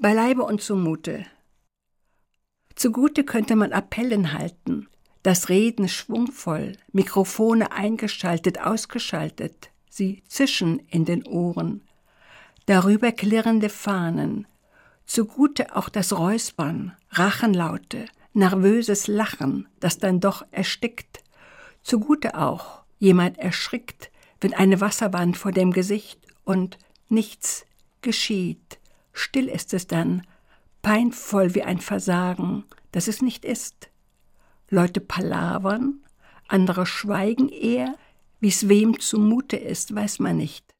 Beileibe und zumute. Zugute könnte man Appellen halten, das Reden schwungvoll, Mikrofone eingeschaltet, ausgeschaltet, sie zischen in den Ohren, darüber klirrende Fahnen, zugute auch das Räuspern, Rachenlaute, nervöses Lachen, das dann doch erstickt, zugute auch jemand erschrickt, wenn eine Wasserwand vor dem Gesicht und nichts geschieht, still ist es dann, peinvoll wie ein Versagen, das es nicht ist. Leute palavern, andere schweigen eher, wie's wem zumute ist, weiß man nicht.